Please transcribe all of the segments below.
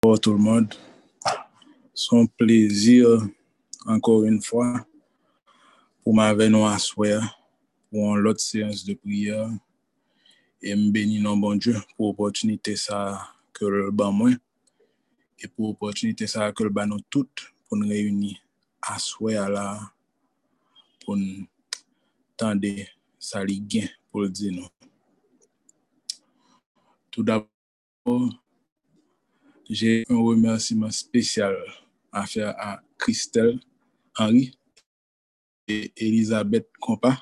Bonjour tout le monde. Son plaisir, encore une fois, pour m'avoir nous asseoir pour l'autre séance de prière. Et me bénir non bon Dieu pour l'opportunité que le ban moi et pour l'opportunité que le ban nous toutes pour nous réunir asseoir là pour nous tendre ça li gain pour le dire. Tout d'abord, j'ai un remerciement spécial à faire à Christelle Henry et Elisabeth Compa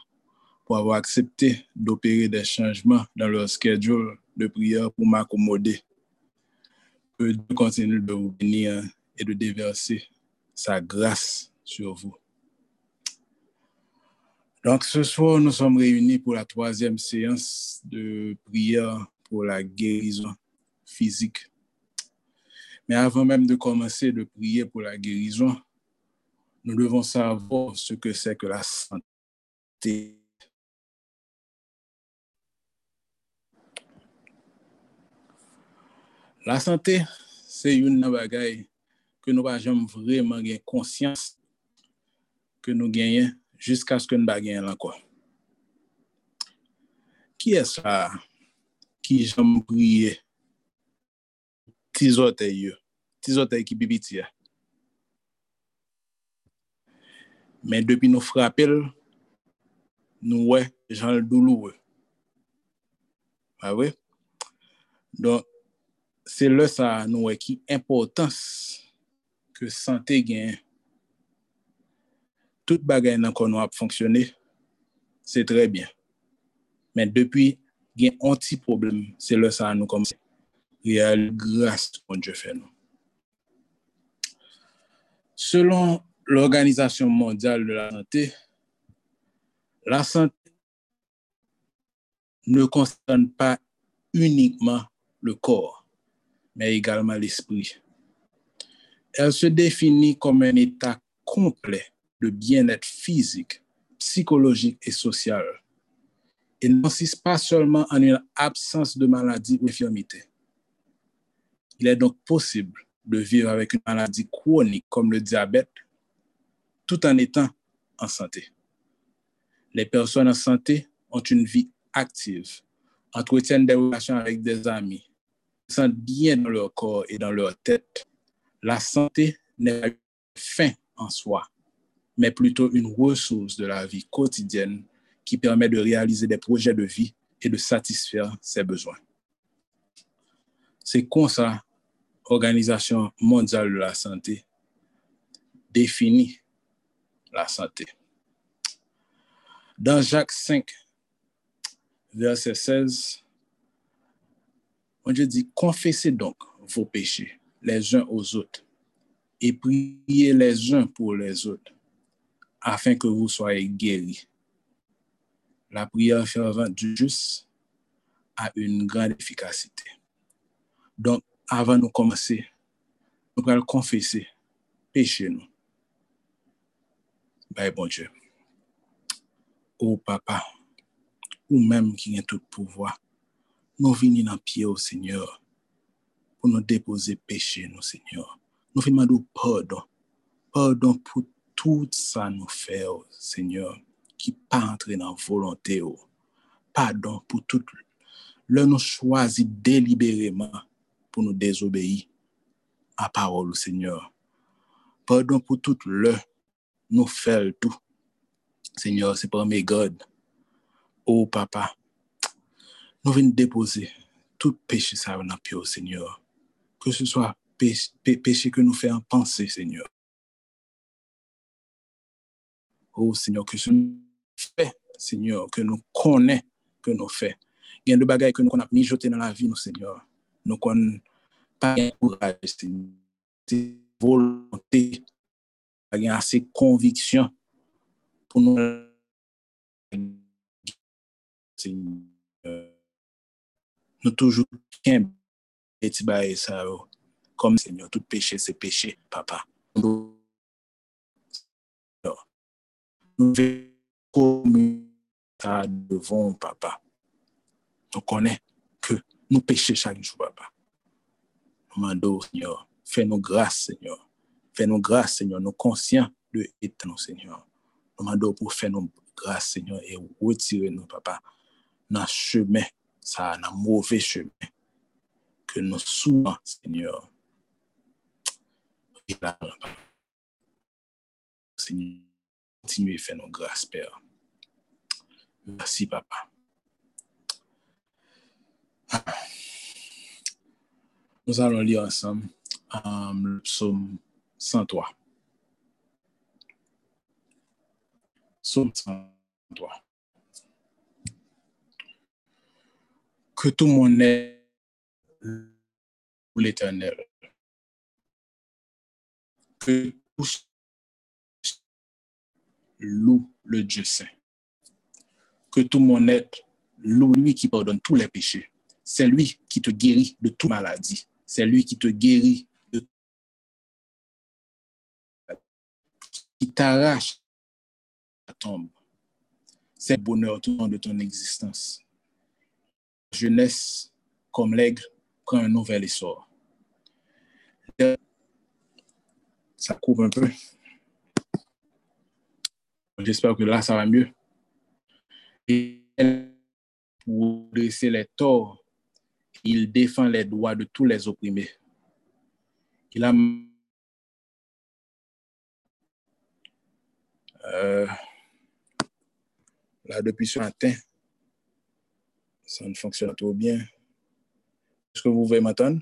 pour avoir accepté d'opérer des changements dans leur schedule de prière pour m'accommoder. Que Dieu continue de vous bénir et de déverser sa grâce sur vous. Donc ce soir, nous sommes réunis pour la troisième séance de prière pour la guérison physique. Mais avant même de commencer de prier pour la guérison, nous devons savoir ce que c'est que la santé. La santé, c'est une bagaille que nous n'avons vraiment conscience que nous gagnons jusqu'à ce que nous ne encore. Qui est ça qui j'aime prier? ti zotay ki bibiti ya. Men depi nou frapel, nou we jan l doulou we. A we? Don, se lè sa nou we ki importans ke sante gen. Tout bagay nan kon nou ap fonksyonè, se tre bien. Men depi gen anti-problem, se lè sa nou kom se. Real grâce kon Dje fè nou. Selon l'Organisation mondiale de la santé, la santé ne concerne pas uniquement le corps, mais également l'esprit. Elle se définit comme un état complet de bien-être physique, psychologique et social. Et n'insiste pas seulement en une absence de maladie ou infirmité. Il est donc possible de vivre avec une maladie chronique comme le diabète tout en étant en santé. Les personnes en santé ont une vie active, entretiennent des relations avec des amis, se sentent bien dans leur corps et dans leur tête. La santé n'est pas une fin en soi, mais plutôt une ressource de la vie quotidienne qui permet de réaliser des projets de vie et de satisfaire ses besoins. C'est comme ça Organisation mondiale de la santé définit la santé. Dans Jacques 5, verset 16, on dit, confessez donc vos péchés les uns aux autres et priez les uns pour les autres afin que vous soyez guéris. La prière fervente du juste a une grande efficacité. Donc, avant de commencer, nous allons confesser péché nous. Bye, bon Dieu. Oh papa, ou même qui a tout pouvoir, nous venons dans pied au Seigneur pour nous déposer péché, nous, Seigneur. Nous faisons pardon. Pardon pour tout ça nous fait, Seigneur, qui pas entrer dans la volonté. Pardon pour tout le nous choisit délibérément pour nous désobéir à parole, Seigneur. Pardon pour tout le nous faire tout. Seigneur, c'est pour mes God. Oh, papa, nous venons déposer tout péché ça dans pied, Seigneur. Que ce soit péché, péché que nous faisons penser, Seigneur. Oh, Seigneur, que ce fait, Seigneur, que nous connaissons, que nous faisons. Il y a des bagailles que nous avons mis jeté dans la vie, nous, Seigneur. Pas un courage, c'est volonté, pas assez conviction pour nous. Nous toujours et ça, comme Seigneur, tout péché, c'est péché, papa. Nous devant papa. Nous connaissons que nous péchons chaque jour, papa Mando, Seigneur, fais-nous grâce, Seigneur. Fais-nous grâce, Seigneur, nous conscients de l'état, Seigneur. Nous demandons pour faire nous grâce, Seigneur, et retirer nous, Papa, dans le chemin, ça, dans le mauvais chemin, que nous souvent, Seigneur, Seigneur, continuez à faire nos grâces, Père. Merci, Papa. Nous allons lire ensemble um, le psaume 103. Psaume 103. Que tout mon être l'éternel. Que tous loue le Dieu saint. Que tout mon être loue lui qui pardonne tous les péchés. C'est lui qui te guérit de toute maladie. C'est lui qui te guérit de qui t'arrache la tombe. C'est le bonheur de ton existence. Jeunesse, comme l'aigle, prend un nouvel essor. Ça coupe un peu. J'espère que là, ça va mieux. Et pour laisser les torts, il défend les droits de tous les opprimés. Il a euh, là depuis ce matin, ça ne fonctionne pas trop bien. Est-ce que vous pouvez m'entendre?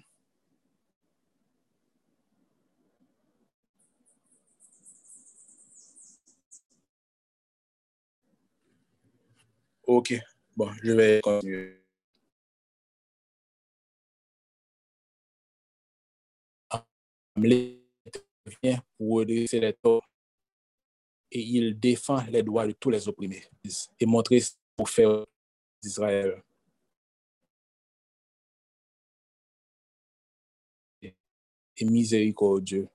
Ok, bon, je vais continuer. Vient pour redresser les torts et il défend les droits de tous les opprimés et montrer pour faire d'Israël. Et miséricordieux.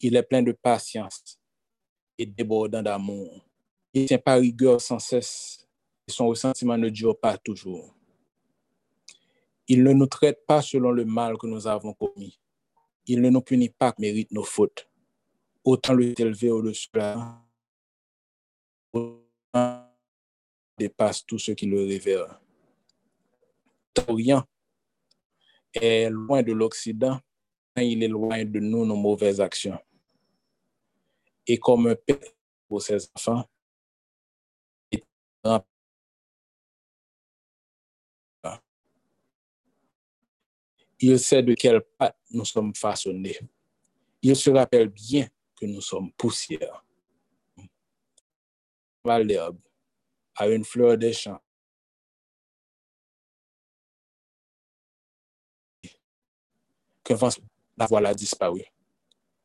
Il est plein de patience et débordant d'amour. Il tient pas rigueur sans cesse et son ressentiment ne dure pas toujours. Il ne nous traite pas selon le mal que nous avons commis il ne nous punit pas, mérite nos fautes. Autant le élevé au-dessus de dépasse tout ce qui le révère. L'Orient est loin de l'Occident, il est loin de nous nos mauvaises actions. Et comme un père pour ses enfants, Il sait de quelle pâte nous sommes façonnés. Il se rappelle bien que nous sommes poussière. L'herbe à une fleur des champs. Que la voilà disparu.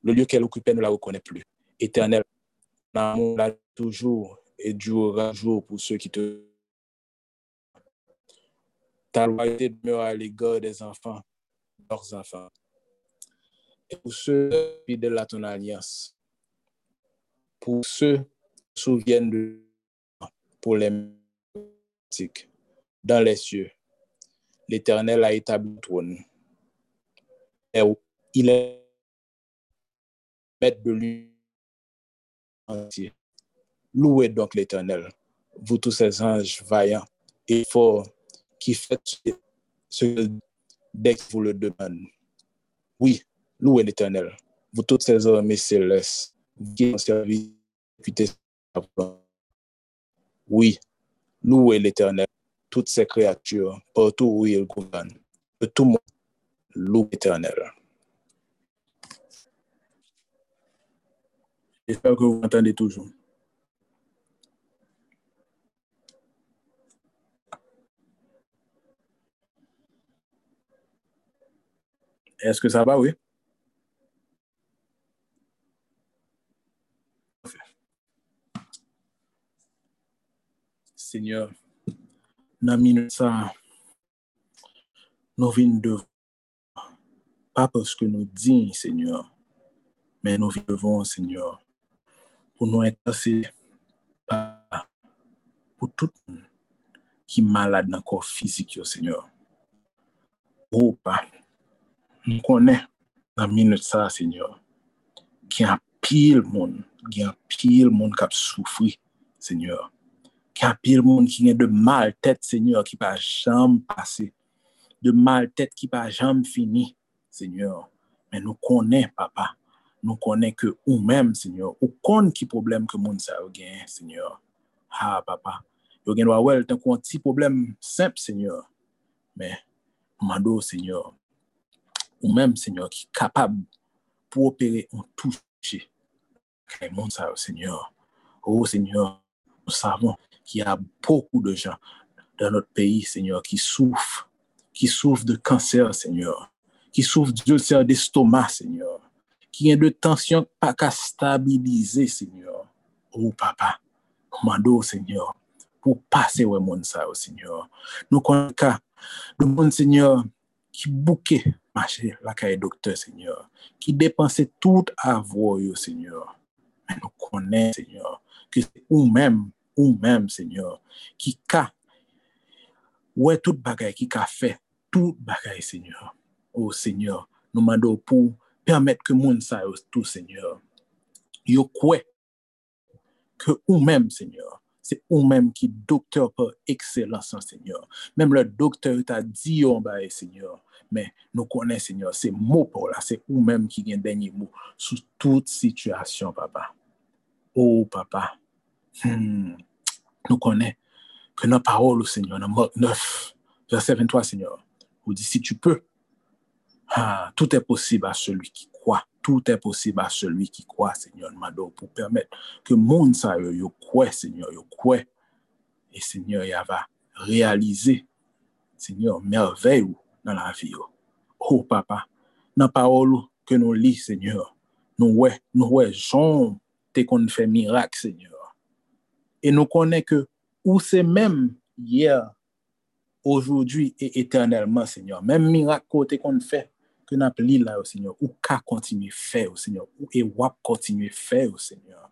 Le lieu qu'elle occupait ne la reconnaît plus. Éternel, l'amour là toujours et durera jour pour ceux qui te. Ta loyauté demeure à l'égard des enfants leurs enfants. Pour ceux fidèles à ton alliance, pour ceux qui souviennent de pour les dans les cieux, l'Éternel a établi le trône. Et il est maître de lui. Louez donc l'Éternel, vous tous ces anges vaillants et forts qui faites ce que vous le demandez. Oui, louez l'Éternel, vous toutes ces armées célestes, vous qui en service Oui, louez l'Éternel, toutes ces créatures, partout où il gouverne. De tout monde, louez l'Éternel. J'espère que vous m'entendez toujours. Est-ce que ça va, oui? Seigneur, nan minute sa, nou vin devon, pa poske nou din, Seigneur, men nou vin devon, Seigneur, pou nou enkase pa pou tout ki malade nan kor fizik yo, Seigneur. Ou pa, nou konen nan minute sa, Seigneur, ki an pil moun, ki an pil moun kap soufri, Seigneur. ki apil moun ki gen de mal tèt, Seigneur, ki pa jam pase, de mal tèt ki pa jam fini, Seigneur, men nou konen, Papa, nou konen ke ou men, Seigneur, ou kon ki problem ke moun sa yo gen, Seigneur, ha, Papa, yo gen wawel ten kon ti problem semp, Seigneur, men, mando, Seigneur, ou men, Seigneur, ki kapab pou opere an touche, kè moun sa yo, Seigneur, ou, Seigneur, nou savon, qu'il y a beaucoup de gens dans notre pays, Seigneur, qui souffrent, qui souffrent de cancer, Seigneur, qui souffrent d'ulcère d'estomac, Seigneur, qui ont de tension pas qu'à stabiliser, Seigneur. Oh, papa, mando, Seigneur, pour passer au monde, ça, Seigneur. Nous connaissons le monde, Seigneur, qui bouquet marcher la caille docteur, Seigneur, qui dépensait tout avoir, Seigneur. Mais nous connaissons, Seigneur, que c'est ou mèm, Seigneur, ki ka, wè tout bagay ki ka fè, tout bagay, Seigneur. O, oh, Seigneur, nou mando pou permèt ke moun sa yo tout, Seigneur. Yo kwe, ke ou mèm, Seigneur, se ou mèm ki doktor pa ekselansan, Seigneur. Mèm le doktor ta di yon baye, Seigneur. Men nou konen, Seigneur, se mou pou la, se ou mèm ki gen denye mou sou tout situasyon, Papa. O, oh, Papa, Hmm. Nous connaissons que nos paroles, Seigneur, dans Marc 9, verset 23, Seigneur, vous dit, si tu peux, ah, tout est possible à celui qui croit. Tout est possible à celui qui croit, Seigneur, Mado, pour permettre que le monde, ça, yo, croit, Seigneur, yo croit. Et Seigneur, il va réaliser, Seigneur, merveille dans la vie. Oh, papa, dans la parole que nous lisons, Seigneur, nous ouais, nous ouais, Jean, t'es qu'on fait miracle, Seigneur. E nou konen ke ou se menm yer, ojoudwi e eternelman, Senyor. Menm mirak kote kon fè, ke nap li la yo, Senyor. Ou ka kontinu fè yo, oh Senyor. Ou e wap kontinu fè yo, Senyor.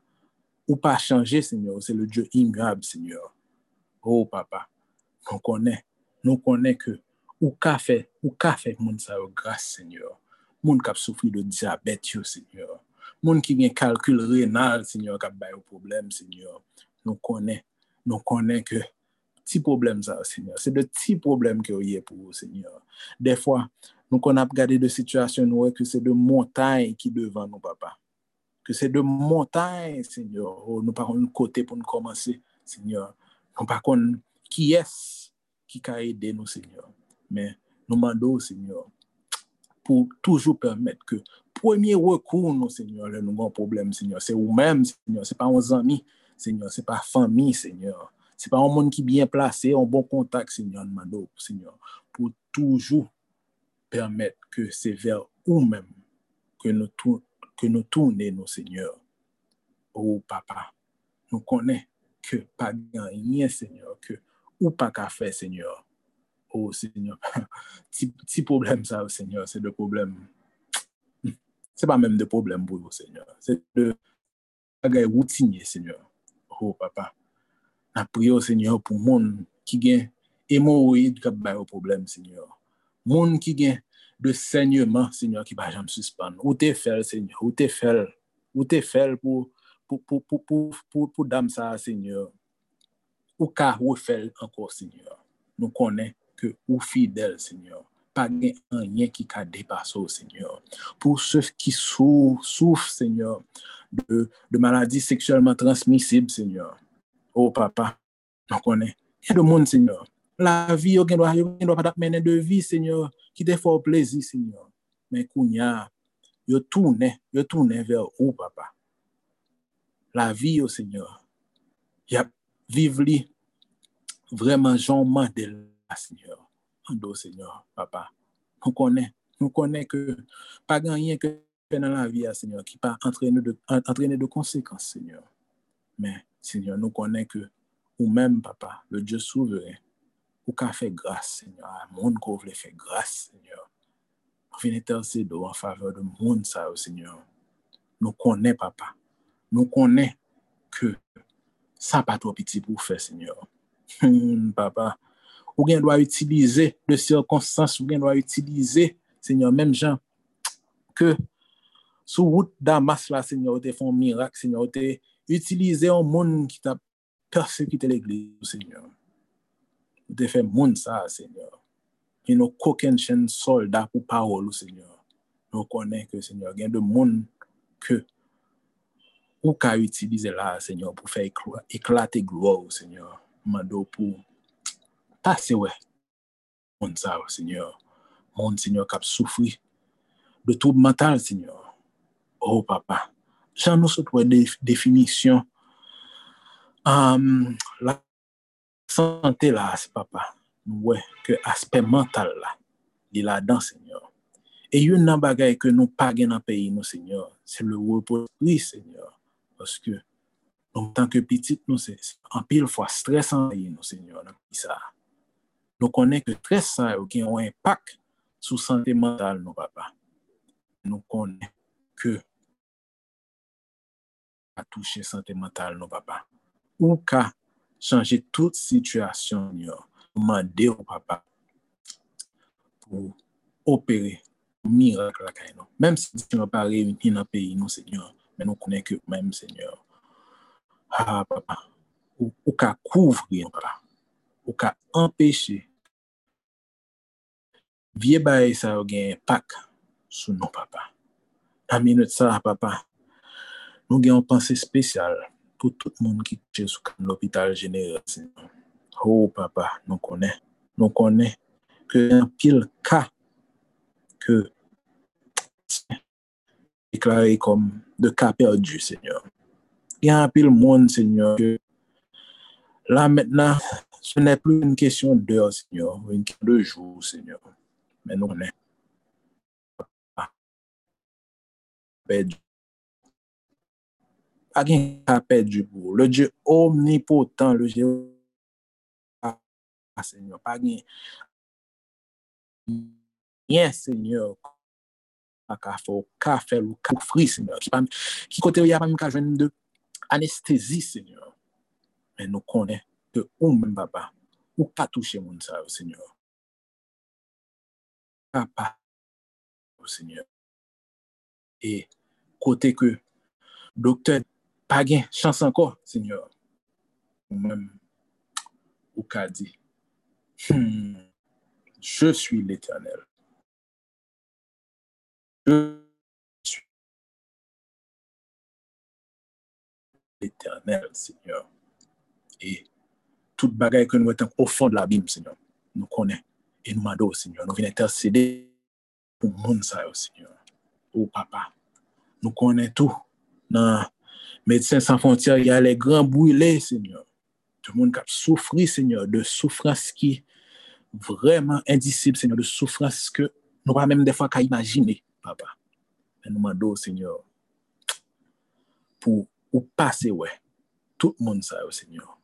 Ou pa chanje, Senyor. Ou se le Diyo imyab, Senyor. Oh, papa. Nou konen, nou konen ke ou ka fè, ou ka fè moun sa oh, yo grase, Senyor. Moun kap soufri de diabet yo, Senyor. Moun ki gen kalkul renal, Senyor, kap bayo problem, Senyor. Nous connaît nous connaît que petit problème ça Seigneur. C'est de petits problèmes que y a pour vous Seigneur. Des fois nous qu'on a regardé de situations nous que c'est de montagnes qui devant nous papa. Que c'est de montagnes Seigneur. Oh, nous pas un côté pour nous commencer Seigneur. Nous pas qui est qui a aidé nous Seigneur. Mais nous demandons, Seigneur, pour toujours permettre que premier recours, nous, Seigneur, avons un problème, Seigneur, c'est vous-même, Seigneur, c'est pas nos amis, Seigneur, c'est pas famille, Seigneur, c'est pas un monde qui est bien placé, un bon contact, Seigneur, Seigneur, pour toujours permettre que c'est vers vous-même que nous, que nous tournons, Seigneur. Oh, papa, nous connaissons que pas rien, Seigneur, que ou pas qu'à faire, Seigneur oh Seigneur, petit problème ça, Seigneur, c'est le problème. C'est pas même de problème pour vous, Seigneur. C'est de bagay routinier, Seigneur. Oh, papa. Na prié Seigneur, pour monde qui gagne hémorroïde qui a au problème, Seigneur. Monde qui gagne de saignement, Seigneur, qui va jamais suspendre. Où t'es fait, Seigneur? Où t'es fait? Où t'es fait pour, pour, pour, pour, pour, pour, pour dame ça, Seigneur? Ou ka refaire encore, Seigneur? Nous connaissons ou fidèle, Seigneur. Pas rien qui a dépassé, Seigneur. Pour ceux qui souffrent, Seigneur, de, maladies sexuellement transmissibles, Seigneur. Oh, papa, on connaît. Il y de monde, Seigneur. La vie, on ne doit pas de vie, Seigneur, qui te fait plaisir, Seigneur. Mais Kounia, yo tourne, yo tourne vers où, papa? La vie, oh Seigneur. Y a vivre vraiment Jean Mandel Seigneur. En Seigneur, papa. Nous connaissons, nous connaissons que pas rien que dans la vie, Seigneur, qui pas entraîner de, de conséquences, Seigneur. Mais, Seigneur, nous connaissons que, ou même, papa, le Dieu souverain, ou qu'a fait grâce, Seigneur, à monde qu'on voulait faire grâce, Seigneur. Nous venons intercéder en faveur de monde, ça, Seigneur. Nous connaissons, papa. Nous connaissons que ça pas trop petit pour faire, Seigneur. papa, ou gen doit utiliser de circonstances, ou gen doit utiliser, Seigneur, même gens que sous route Damas là, Seigneur, te font miracle, Seigneur, te utiliser un monde qui t'a persécuté l'église, Seigneur. Te fait monde ça, Seigneur. Et nos coquins soldats pour parole, Seigneur. Nous connaissons que, Seigneur, gen de monde que ou ka utiliser là, Seigneur, pour faire éclater gloire, Seigneur. Mando pour ta se we. Moun sa we, Senyor. Moun, Senyor, kap soufri. De troub mental, Senyor. Oh, papa. Jan nou sot we def, definisyon. Um, la sante la, se papa. Nou we, ke aspe mental la. Li la dan, Senyor. E yon nan bagay ke nou page nan peyi nou, Senyor. Se le wopo pri, Senyor. Paske, nou tanke pitit nou, se anpil fwa stresan peyi nou, Senyor, nan peyi sa. nou konen ke tres sa yo ki yon impak sou sante mental nou papa. Nou konen ke a touche sante mental nou papa. Ou ka chanje tout situasyon yo, mande ou papa pou opere mirak lakay nou. Mem si di nou pa revini nan peyi nou senyor, men nou konen ke mèm senyor. Ha ah, papa, ou, ou ka kouvri nou papa. ou ka empèche vie baye sa ou gen pak sou nou papa. Ami not sa papa, nou gen yon panse spesyal pou tout moun ki che sou kan l'opital jenere. Ou oh, papa, nou konen, nou konen ke yon pil ka ke deklare kom de ka perdu, Senyor. Yon pil moun, Senyor, ke la mètena Ce n'est plus une question d'heure, Seigneur, une question de jour, Seigneur. Mais nous, on est. Perdu. qui a perdu pour le Dieu omnipotent, le Dieu. Seigneur, pas rien, Seigneur, ka fò, ka fèl ou ka fri, seigneur, ki, pam, ki kote ou ya pa mou ka jwen de anestesi, seigneur. Men nou konen, ou men baba ou ka touche moun sa, Seigneur. Ka pa, Seigneur. E kote ke doktor. Ou men ou ka di hmm, je suis l'éternel. je suis l'éternel, Seigneur. Et toute bagaille que nous mettons au fond de l'abîme, Seigneur, nous connaissons et nous m'adorons, Seigneur. Nous venons intercéder pour le monde, Seigneur. Oh, papa, nous connaissons tout. Dans Médecins sans frontières, il y a les grands brûlés, Seigneur. Tout le qui a souffert, Seigneur, de souffrance qui est vraiment indicible, Seigneur, de souffrance que nous pas même des fois qu'à imaginer papa. Mais nous demandons, Seigneur, pour ou passer, ouais, tout le monde, ça, Seigneur,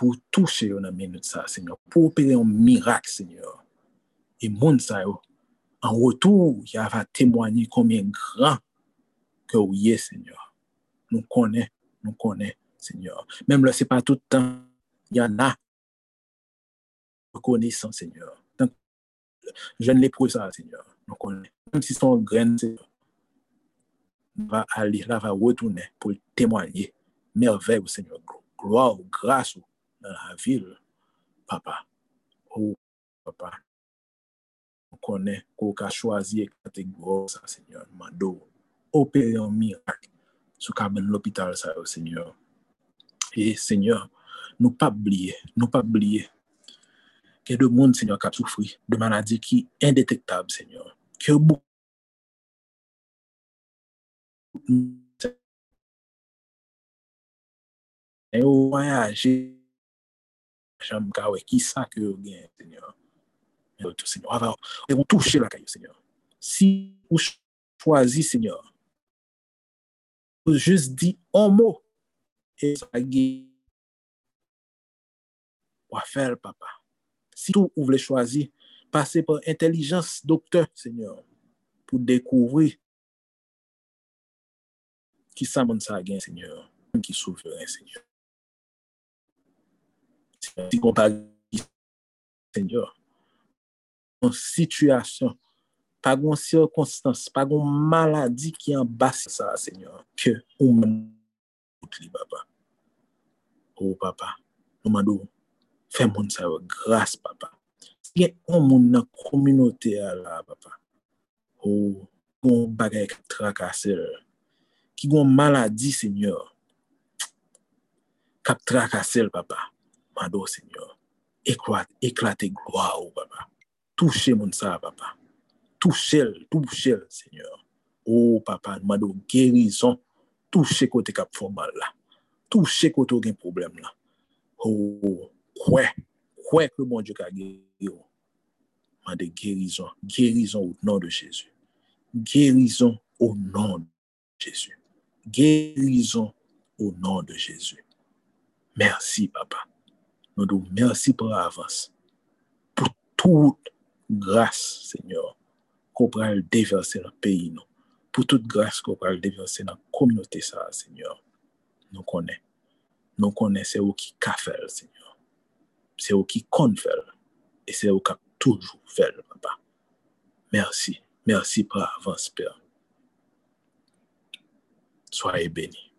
pour toucher une minute, ça, Seigneur, pour opérer un miracle, Seigneur. Et monde, ça, en retour, il va témoigner combien grand que vous êtes, Seigneur. Nous connaissons, nous connaissons, Seigneur. Même là, ce n'est pas tout le temps, il y en a reconnaissant, Seigneur. Je ne pas ça, Seigneur. Nous connaissons même si son grain va aller, là, va retourner pour témoigner merveille Seigneur, gloire, grâce dans la ville, papa. Oh, papa. On connaît qu'on a choisi catégorie, ça, Seigneur, mando, opérer un miracle cabane l'hôpital, ça, Seigneur. Et Seigneur, nous pas oublier, pas oublier que de monde, Seigneur, qui a souffert de maladies qui indétectables, Seigneur que beaucoup qui ça que vous gagnez Seigneur. Tout Seigneur. Ils vont toucher la caille Seigneur. Si vous choisissez Seigneur vous juste dit un mot et ça gagne va faire papa. Si vous voulez choisir passer par intelligence docteur, Seigneur, pour découvrir qui ça mon ça Seigneur, qui souverain, Seigneur. si kompari senyor. An situasyon, pa gon sirkonstans, pa gon maladi ki an basi sa, senyor, ke ou men kout li, papa. Ou, papa, nou madou, fè moun sa yo, grase, papa. Si gen ou moun nan kominote a la, papa, oh, ou gon bagay ki trakase, ki gon maladi, seigneur, kap trakase l, papa. Madou, Seigneur, eklate gloa ou, papa. Touche moun sa, papa. Touche, touche, Seigneur. Oh, papa, madou, guérison. Touche kote kap formal la. Touche kote ou gen problem la. Oh, kwe, kwe ke bon Dieu ka guérison. Madou, guérison. Guérison au nom de Jésus. Guérison au nom de Jésus. Guérison au nom de Jésus. Merci, papa. Madou, merci pour l'avance. Pour toute grâce, Seigneur. ko pral deverse nan peyi nou. Pou tout grase ko pral deverse nan kominote sa, Seigneur. Nou konen. Nou konen se ou ki ka fel, Seigneur. Se ou ki kon fel. E se ou ka toujou fel, Papa. Mersi. Mersi pa avans, Père. Soye beni.